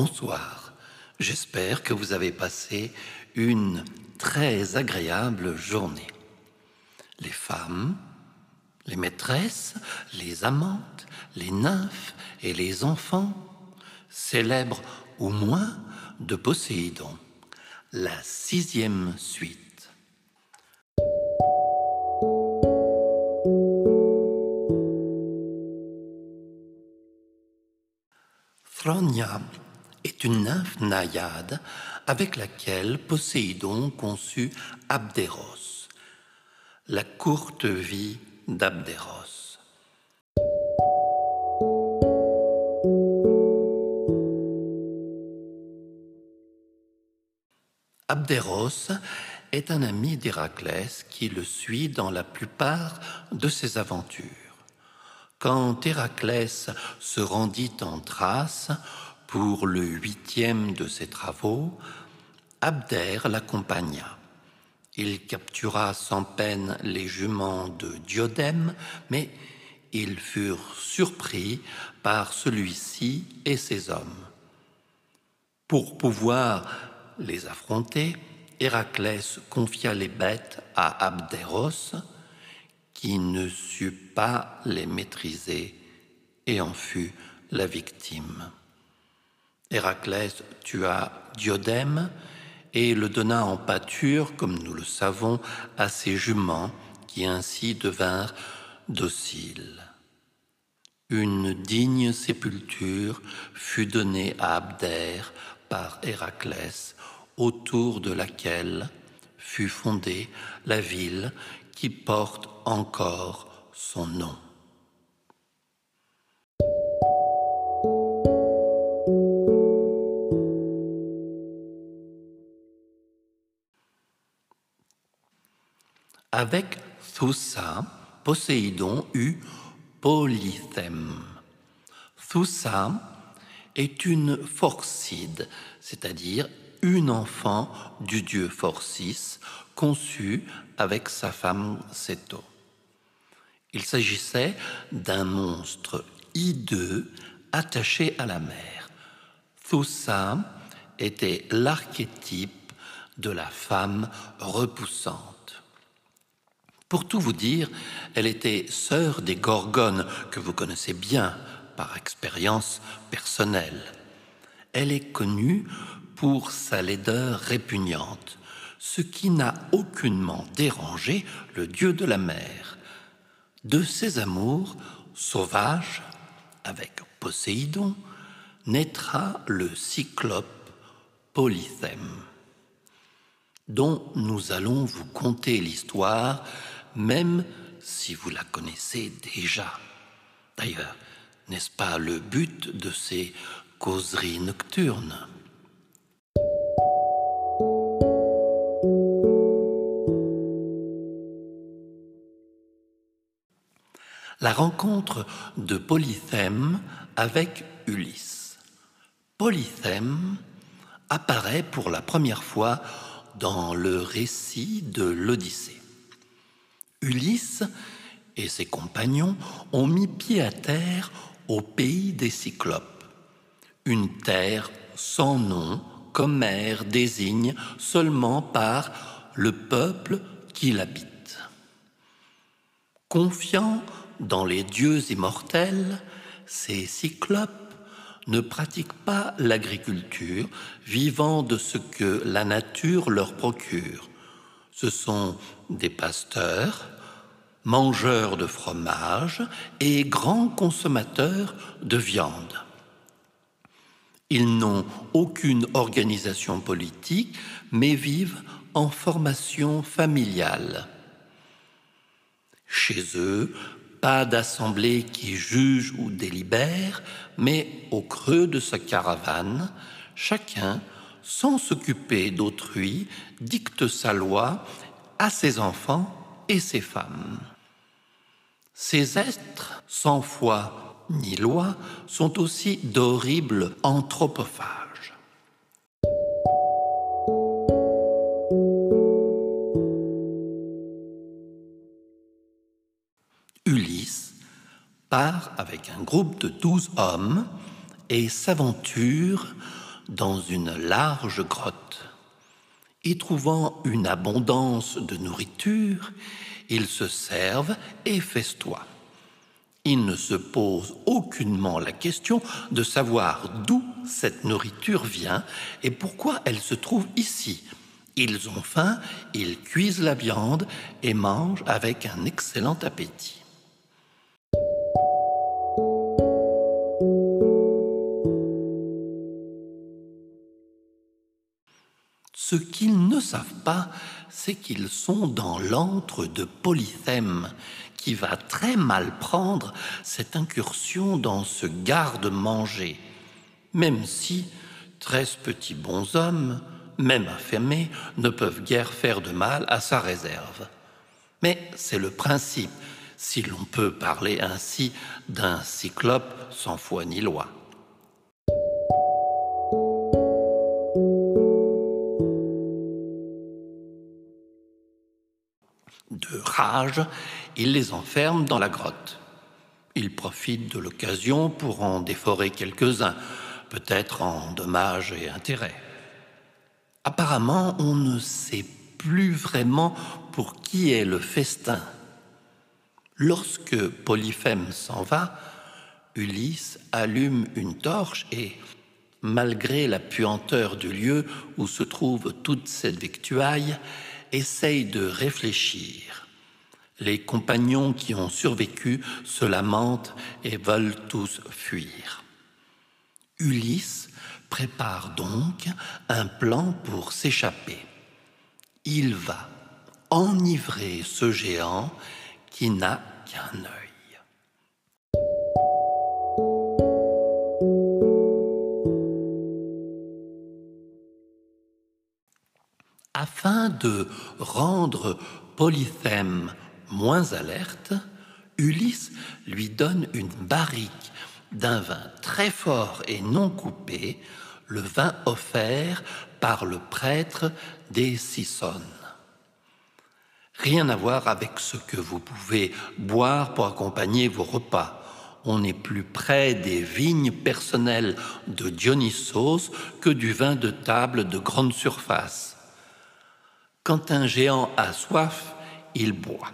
Bonsoir. J'espère que vous avez passé une très agréable journée. Les femmes, les maîtresses, les amantes, les nymphes et les enfants célèbrent au moins de Poséidon la sixième suite. Est une nymphe naïade avec laquelle Poséidon conçut Abderos, la courte vie d'Abderos. Abderos est un ami d'Héraclès qui le suit dans la plupart de ses aventures. Quand Héraclès se rendit en Thrace pour le huitième de ses travaux, Abder l'accompagna. Il captura sans peine les juments de Diodème, mais ils furent surpris par celui-ci et ses hommes. Pour pouvoir les affronter, Héraclès confia les bêtes à Abderos, qui ne sut pas les maîtriser et en fut la victime. Héraclès tua Diodème et le donna en pâture, comme nous le savons, à ses juments, qui ainsi devinrent dociles. Une digne sépulture fut donnée à Abder par Héraclès, autour de laquelle fut fondée la ville qui porte encore son nom. Avec Thusa, Poséidon eut Polythème. Thusa est une forcide, c'est-à-dire une enfant du dieu Forcis, conçue avec sa femme Ceto. Il s'agissait d'un monstre hideux attaché à la mer. Thusa était l'archétype de la femme repoussante. Pour tout vous dire, elle était sœur des Gorgones, que vous connaissez bien par expérience personnelle. Elle est connue pour sa laideur répugnante, ce qui n'a aucunement dérangé le dieu de la mer. De ses amours sauvages, avec Poséidon, naîtra le cyclope Polythème, dont nous allons vous conter l'histoire, même si vous la connaissez déjà. D'ailleurs, n'est-ce pas le but de ces causeries nocturnes? La rencontre de Polythème avec Ulysse. Polythème apparaît pour la première fois dans le récit de l'Odyssée. Ulysse et ses compagnons ont mis pied à terre au pays des Cyclopes, une terre sans nom qu'Homère désigne seulement par le peuple qui l'habite. Confiant dans les dieux immortels, ces cyclopes ne pratiquent pas l'agriculture, vivant de ce que la nature leur procure. Ce sont des pasteurs, mangeurs de fromage et grands consommateurs de viande. Ils n'ont aucune organisation politique, mais vivent en formation familiale. Chez eux, pas d'assemblée qui juge ou délibère, mais au creux de sa caravane, chacun, sans s'occuper d'autrui, dicte sa loi à ses enfants et ses femmes. Ces êtres, sans foi ni loi, sont aussi d'horribles anthropophages. Ulysse part avec un groupe de douze hommes et s'aventure dans une large grotte. Y trouvant une abondance de nourriture, ils se servent et festoient. Ils ne se posent aucunement la question de savoir d'où cette nourriture vient et pourquoi elle se trouve ici. Ils ont faim, ils cuisent la viande et mangent avec un excellent appétit. Ce qu'ils ne savent pas, c'est qu'ils sont dans l'antre de Polythème, qui va très mal prendre cette incursion dans ce garde-manger, même si treize petits bonshommes, même affamés, ne peuvent guère faire de mal à sa réserve. Mais c'est le principe, si l'on peut parler ainsi d'un cyclope sans foi ni loi. De rage, il les enferme dans la grotte. Il profite de l'occasion pour en déforer quelques-uns, peut-être en dommages et intérêts. Apparemment, on ne sait plus vraiment pour qui est le festin. Lorsque Polyphème s'en va, Ulysse allume une torche et, malgré la puanteur du lieu où se trouve toute cette victuaille, essaye de réfléchir. Les compagnons qui ont survécu se lamentent et veulent tous fuir. Ulysse prépare donc un plan pour s'échapper. Il va enivrer ce géant qui n'a qu'un œil. Afin de rendre Polythème moins alerte, Ulysse lui donne une barrique d'un vin très fort et non coupé, le vin offert par le prêtre des Sissones. Rien à voir avec ce que vous pouvez boire pour accompagner vos repas. On est plus près des vignes personnelles de Dionysos que du vin de table de grande surface. Quand un géant a soif, il boit.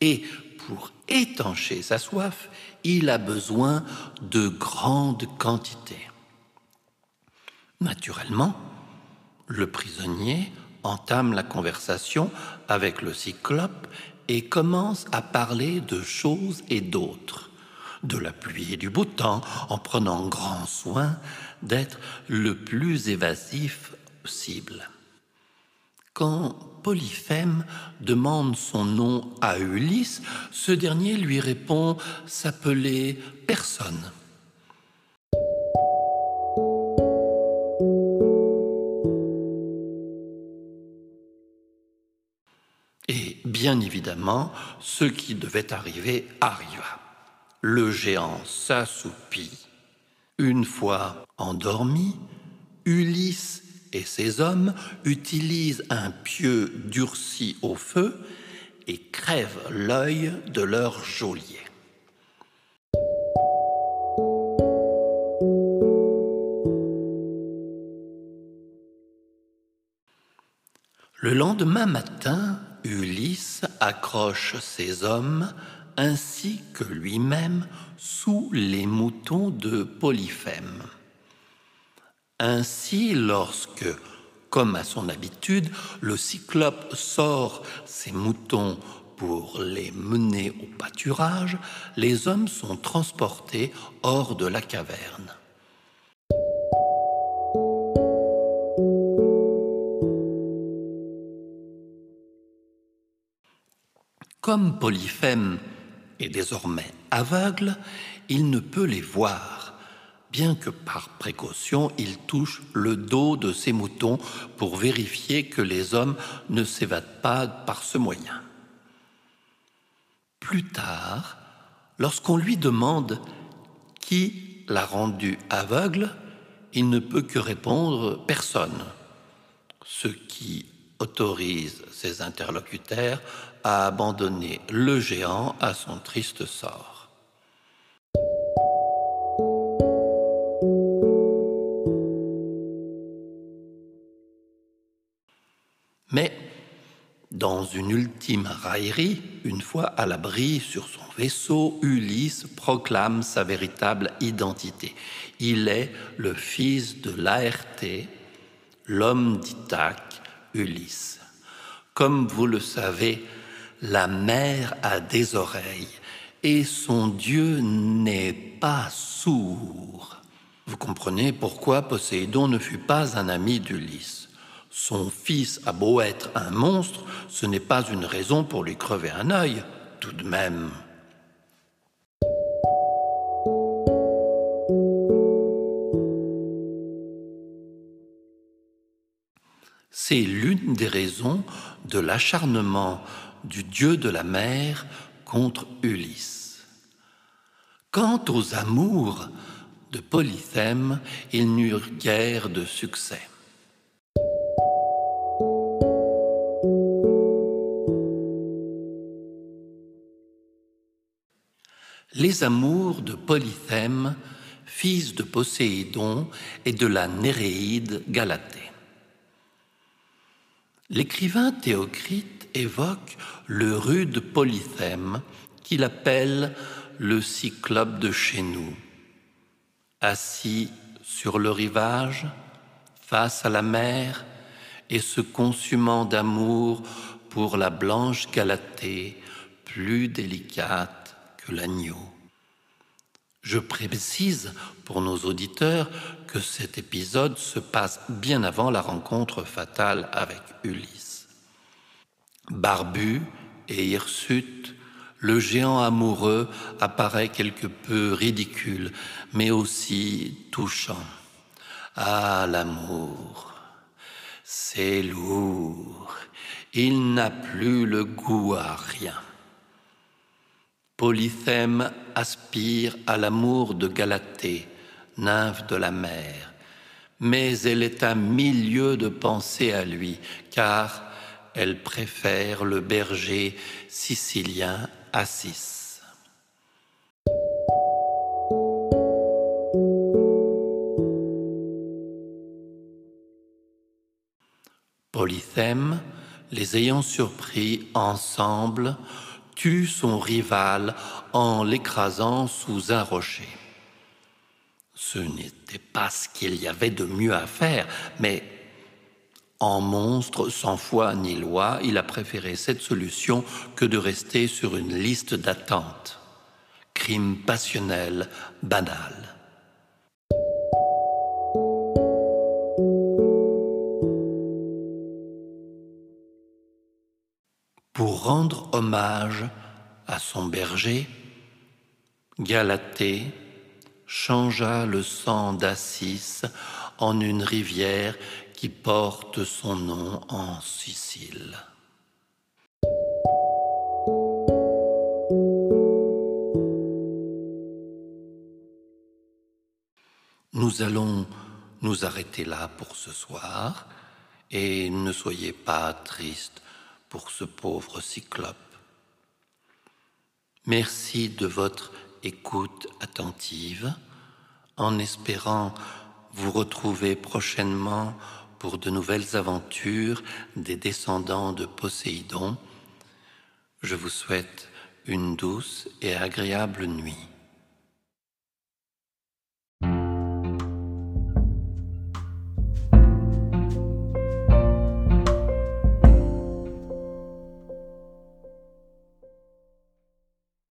Et pour étancher sa soif, il a besoin de grandes quantités. Naturellement, le prisonnier entame la conversation avec le cyclope et commence à parler de choses et d'autres, de la pluie et du beau temps, en prenant grand soin d'être le plus évasif possible. Quand Polyphème demande son nom à Ulysse, ce dernier lui répond s'appeler personne. Et bien évidemment, ce qui devait arriver arriva. Le géant s'assoupit. Une fois endormi, Ulysse et ses hommes utilisent un pieu durci au feu et crèvent l'œil de leur geôlier. Le lendemain matin, Ulysse accroche ses hommes ainsi que lui-même sous les moutons de Polyphème. Ainsi, lorsque, comme à son habitude, le cyclope sort ses moutons pour les mener au pâturage, les hommes sont transportés hors de la caverne. Comme Polyphème est désormais aveugle, il ne peut les voir bien que par précaution il touche le dos de ses moutons pour vérifier que les hommes ne s'évadent pas par ce moyen. Plus tard, lorsqu'on lui demande qui l'a rendu aveugle, il ne peut que répondre personne, ce qui autorise ses interlocuteurs à abandonner le géant à son triste sort. Une ultime raillerie, une fois à l'abri sur son vaisseau, Ulysse proclame sa véritable identité. Il est le fils de l'ART, l'homme d'Ithaque, Ulysse. Comme vous le savez, la mer a des oreilles et son Dieu n'est pas sourd. Vous comprenez pourquoi Poséidon ne fut pas un ami d'Ulysse. Son fils a beau être un monstre, ce n'est pas une raison pour lui crever un œil, tout de même. C'est l'une des raisons de l'acharnement du dieu de la mer contre Ulysse. Quant aux amours de Polythème, ils n'eurent guère de succès. Les amours de Polythème, fils de Poséidon et de la Néréide Galatée. L'écrivain Théocrite évoque le rude Polythème qu'il appelle le cyclope de chez nous. Assis sur le rivage, face à la mer, et se consumant d'amour pour la blanche Galatée, plus délicate l'agneau. Je précise pour nos auditeurs que cet épisode se passe bien avant la rencontre fatale avec Ulysse. Barbu et hirsute, le géant amoureux apparaît quelque peu ridicule, mais aussi touchant. Ah, l'amour, c'est lourd, il n'a plus le goût à rien. Polythème aspire à l'amour de Galatée, nymphe de la mer, mais elle est un milieu de penser à lui, car elle préfère le berger sicilien Assis. Polythème, les ayant surpris ensemble, tue son rival en l'écrasant sous un rocher. Ce n'était pas ce qu'il y avait de mieux à faire, mais en monstre sans foi ni loi, il a préféré cette solution que de rester sur une liste d'attente. Crime passionnel banal. Hommage à son berger, Galatée changea le sang d'Assis en une rivière qui porte son nom en Sicile. Nous allons nous arrêter là pour ce soir et ne soyez pas tristes pour ce pauvre cyclope. Merci de votre écoute attentive, en espérant vous retrouver prochainement pour de nouvelles aventures des descendants de Poséidon. Je vous souhaite une douce et agréable nuit.